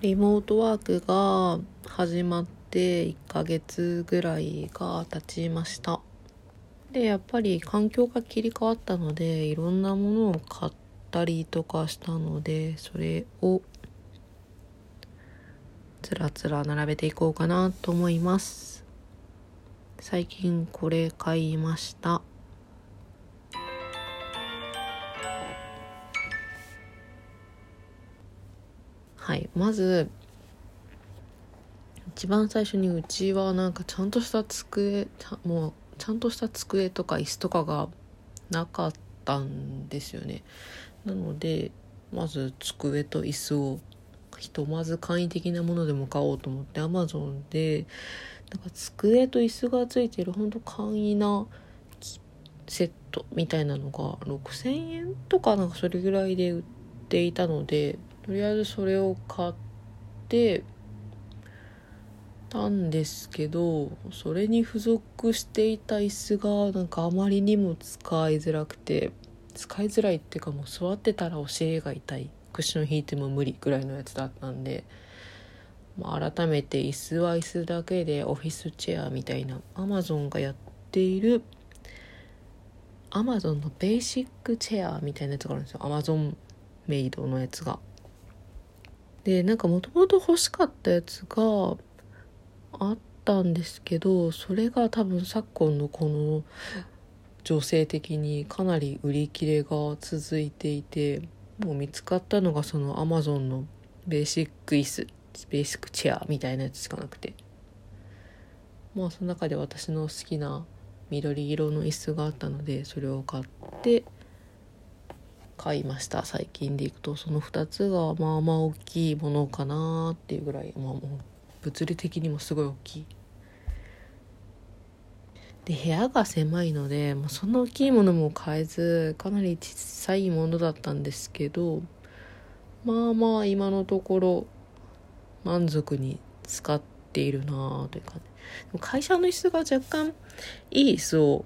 リモートワークが始まって1ヶ月ぐらいが経ちました。でやっぱり環境が切り替わったのでいろんなものを買ったりとかしたのでそれをつらつら並べていこうかなと思います。最近これ買いました。はいまず一番最初にうちはなんかちゃんとした机もうちゃんとした机とか椅子とかがなかったんですよね。なのでまず机と椅子をひとまず簡易的なものでも買おうと思ってアマゾンでなんか机と椅子がついてるほんと簡易なセットみたいなのが6,000円とかなんかそれぐらいで売っていたのでとりあえずそれを買ってたんですけどそれに付属していた椅子がなんかあまりにも使いづらくて使いづらいっていうかもう座ってたらお尻が痛い。クッション引いても無理ぐらいのやつだったんで、まあ、改めて椅子は椅子だけでオフィスチェアみたいなアマゾンがやっているアマゾンのベーシックチェアみたいなやつがあるんですよ。アマゾンメイドのやつが。でなんかもともと欲しかったやつがあったんですけどそれが多分昨今のこの女性的にかなり売り切れが続いていてもう見つかったのがそのアマゾンのベーシック椅子ベーシックチェアみたいなやつしかなくて。まあその中で私の好きな緑色の椅子があったのでそれを買って買いました。最近でいくとその2つがまあまあ大きいものかなっていうぐらい、まあ、もう物理的にもすごい大きい。で部屋が狭いので、まあ、そんな大きいものも買えずかなり小さいものだったんですけどまあまあ今のところ満足に使っているなあというか、ね、会社の椅子が若干いい椅子を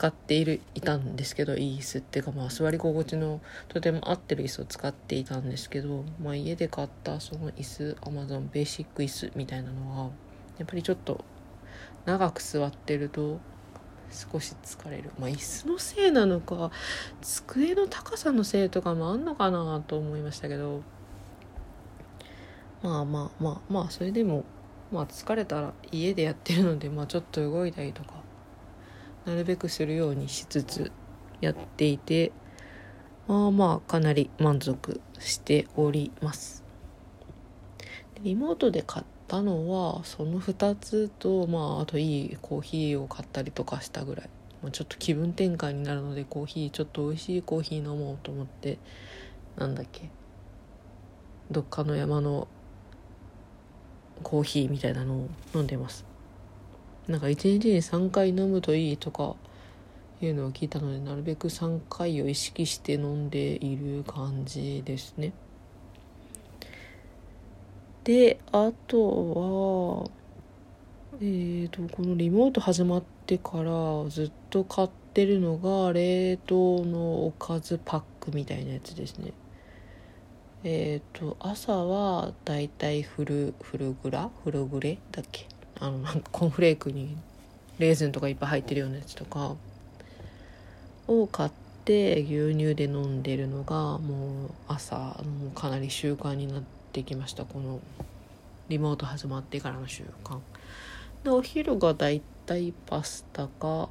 使っているいたんですけどいい椅子っていうかまあ座り心地のとても合ってる椅子を使っていたんですけど、まあ、家で買ったその椅子アマゾンベーシック椅子みたいなのはやっぱりちょっと長く座ってると少し疲れる。まあ椅子のせいなのか机の高さのせいとかもあんのかなと思いましたけどまあまあまあまあそれでもまあ疲れたら家でやってるのでまあちょっと動いたりとかなるべくするようにしつつやっていてまあまあかなり満足しております。リモートで買ったのはその2つとまああといいコーヒーを買ったりとかしたぐらい、まあ、ちょっと気分転換になるのでコーヒーちょっと美味しいコーヒー飲もうと思ってなんだっけどっかの山のコーヒーみたいなのを飲んでます。なんか1日に3回飲むといいとかいうのを聞いたのでなるべく3回を意識して飲んでいる感じですね。であとはえーとこのリモート始まってからずっと買ってるのが冷凍のおかずパックみたいなやつですね。えっ、ー、と朝はだいたいフルフルグラ？フルグレ？だっけ？あのなんかコーンフレークにレーズンとかいっぱい入ってるようなやつとかを買って牛乳で飲んでるのがもう朝もうかなり習慣になってきました。このリモート始まってからの習慣。でお昼がだいたいパスタか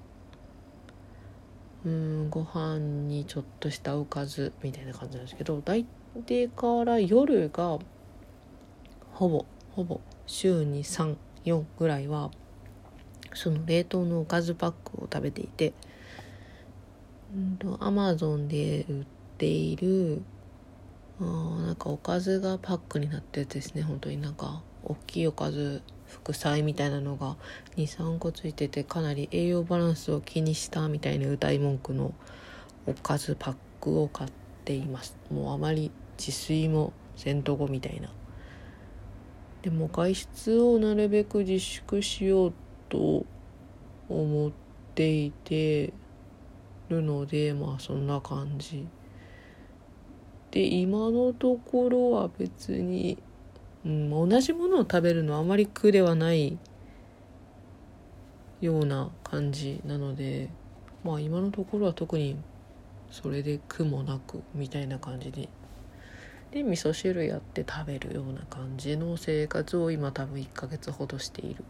うんご飯にちょっとしたおかずみたいな感じなんですけど大体から夜がほぼほぼ週に3 4ぐらいはその冷凍のおかずパックを食べていてアマゾンで売っているあなんかおかずがパックになったやつですね。本当になんか大きいおかず副菜みたいなのが23個ついててかなり栄養バランスを気にしたみたいな歌い文句のおかずパックを買っています。もうあまり自炊もせんとこみたいなでも外出をなるべく自粛しようと思っていてるのでまあそんな感じで今のところは別に、うん、同じものを食べるのはあまり苦ではないような感じなのでまあ今のところは特にそれで苦もなくみたいな感じでで味噌汁やって食べるような感じの生活を今多分1ヶ月ほどしている。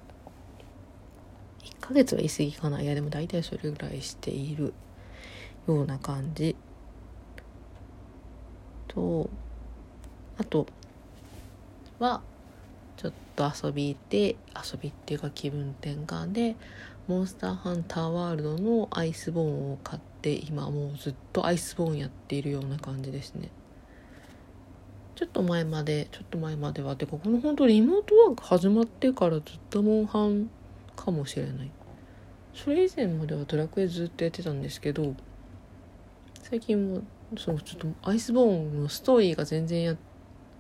1ヶ月は言い過ぎかな。いやでも大体それぐらいしているような感じ。とあとはちょっと遊びで遊びっていうか気分転換でモンスターハンターワールドのアイスボーンを買って今もうずっとアイスボーンやっているような感じですね。ちょっと前までちょっと前まではてかこの本当リモートワーク始まってからずっとモンハンかもしれない。それ以前まではドラクエずっとやってたんですけど最近もそうちょっとアイスボーンのストーリーが全然や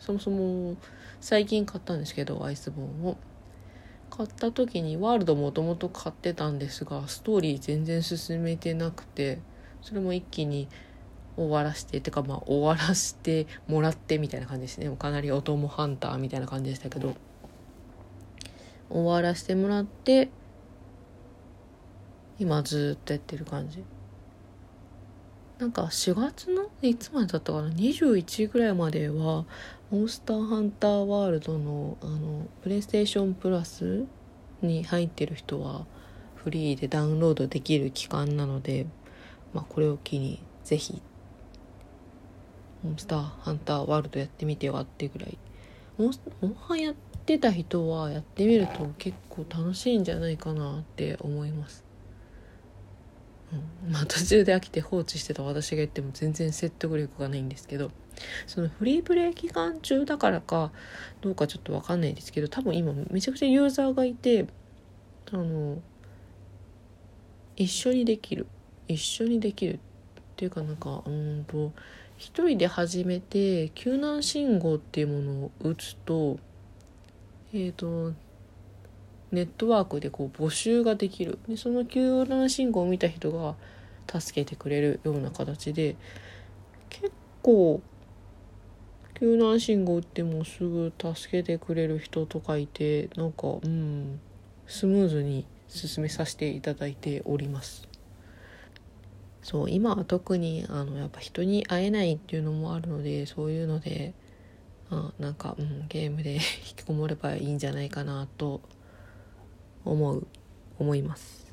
そもそも最近買ったんですけどアイスボーンを。買った時にワールドもともと買ってたんですがストーリー全然進めてなくてそれも一気に終わらしててかまあ終わらしてもらってみたいな感じですね。かなりお供ハンターみたいな感じでしたけど。終わらせてもらって今ずっとやってる感じ。なんか4月のいつまでだったかな？21ぐらいまではモンスターハンターワールドのあのプレイステーションプラスに入ってる人はフリーでダウンロードできる期間なので、まあ、これを機にぜひモンスターハンターワールドやってみてよってぐらい。モンモンハンやってた人はやってみると結構楽しいんじゃないかなって思います。うん、まあ途中で飽きて放置してた私が言っても全然説得力がないんですけど。そのフリープレイ期間中だからかどうかちょっと分かんないですけど多分今めちゃくちゃユーザーがいてあの一緒にできる。一緒にできるっていうかなんかうんと一人で始めて救難信号っていうものを打つとえっ、ー、とネットワークでこう募集ができる。でその救難信号を見た人が助けてくれるような形で結構救難信号打ってもすぐ助けてくれる人とかいてなんかうんスムーズに進めさせていただいております。そう今は特にあのやっぱ人に会えないっていうのもあるのでそういうのであなんか、うん、ゲームで 引きこもればいいんじゃないかなと思う思います。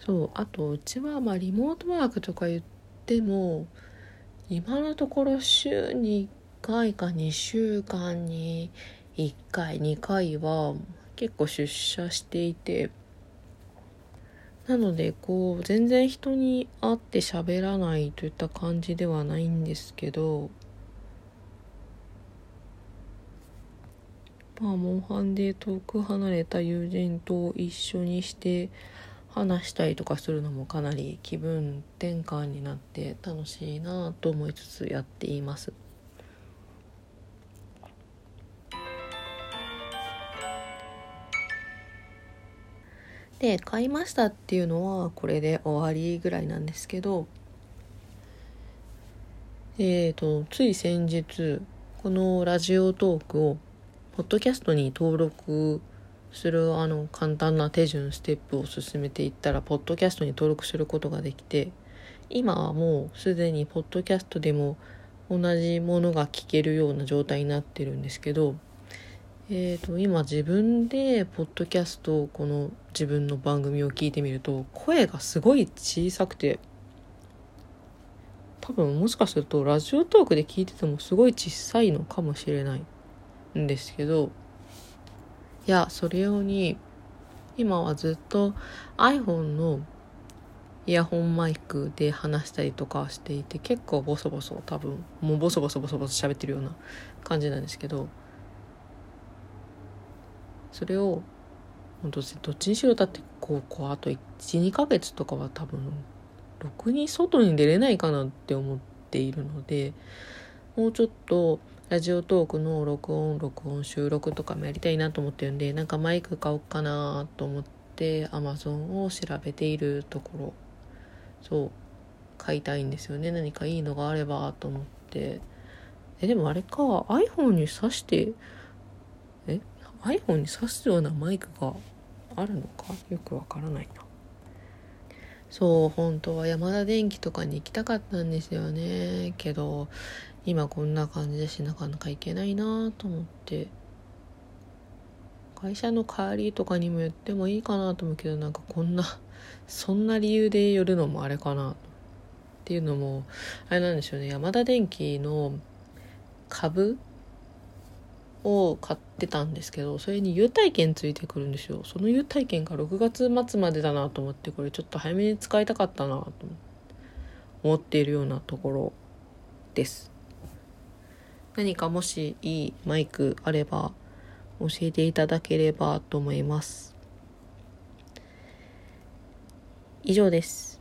そうあとうちはまあリモートワークとか言っても今のところ週に1回か2週間に1回2回は結構出社していてなのでこう全然人に会って喋らないといった感じではないんですけどまあモンハンで遠く離れた友人と一緒にして話したりとかするのもかなり気分転換になって楽しいなと思いつつやっています。で買いましたっていうのはこれで終わりぐらいなんですけどえっ、ー、とつい先日このラジオトークをポッドキャストに登録するあの簡単な手順ステップを進めていったらポッドキャストに登録することができて今はもうすでにポッドキャストでも同じものが聞けるような状態になってるんですけど、えーと、今自分でポッドキャストこの自分の番組を聞いてみると声がすごい小さくて多分もしかするとラジオトークで聞いててもすごい小さいのかもしれない。んですけどいやそれ用に今はずっと iPhone のイヤホンマイクで話したりとかしていて結構ボソボソ多分もうボソボソボソボソ喋ってるような感じなんですけどそれをどっちにしろだってこうこうあと12ヶ月とかは多分ろくに外に出れないかなって思っているのでもうちょっとラジオトークの録音録音収録とかもやりたいなと思ってるんでなんかマイク買おうかなと思って Amazon を調べているところそう買いたいんですよね。何かいいのがあればと思って。えでもあれか iPhone に挿して iPhone に挿すようなマイクがあるのか？よくわからないな。そう本当は山田電機とかに行きたかったんですよね。けど今こんな感じだしなかなか行けないなと思って。会社の帰りとかにも言ってもいいかなと思うけどなんかこんなそんな理由で寄るのもあれかなっていうのもあれなんでしょうね。山田電機の株を買ってたんですけどそれに優待券ついてくるんですよ。その優待券が6月末までだなと思ってこれちょっと早めに使いたかったなと思っているようなところです。何かもしいいマイクあれば教えていただければと思います。以上です。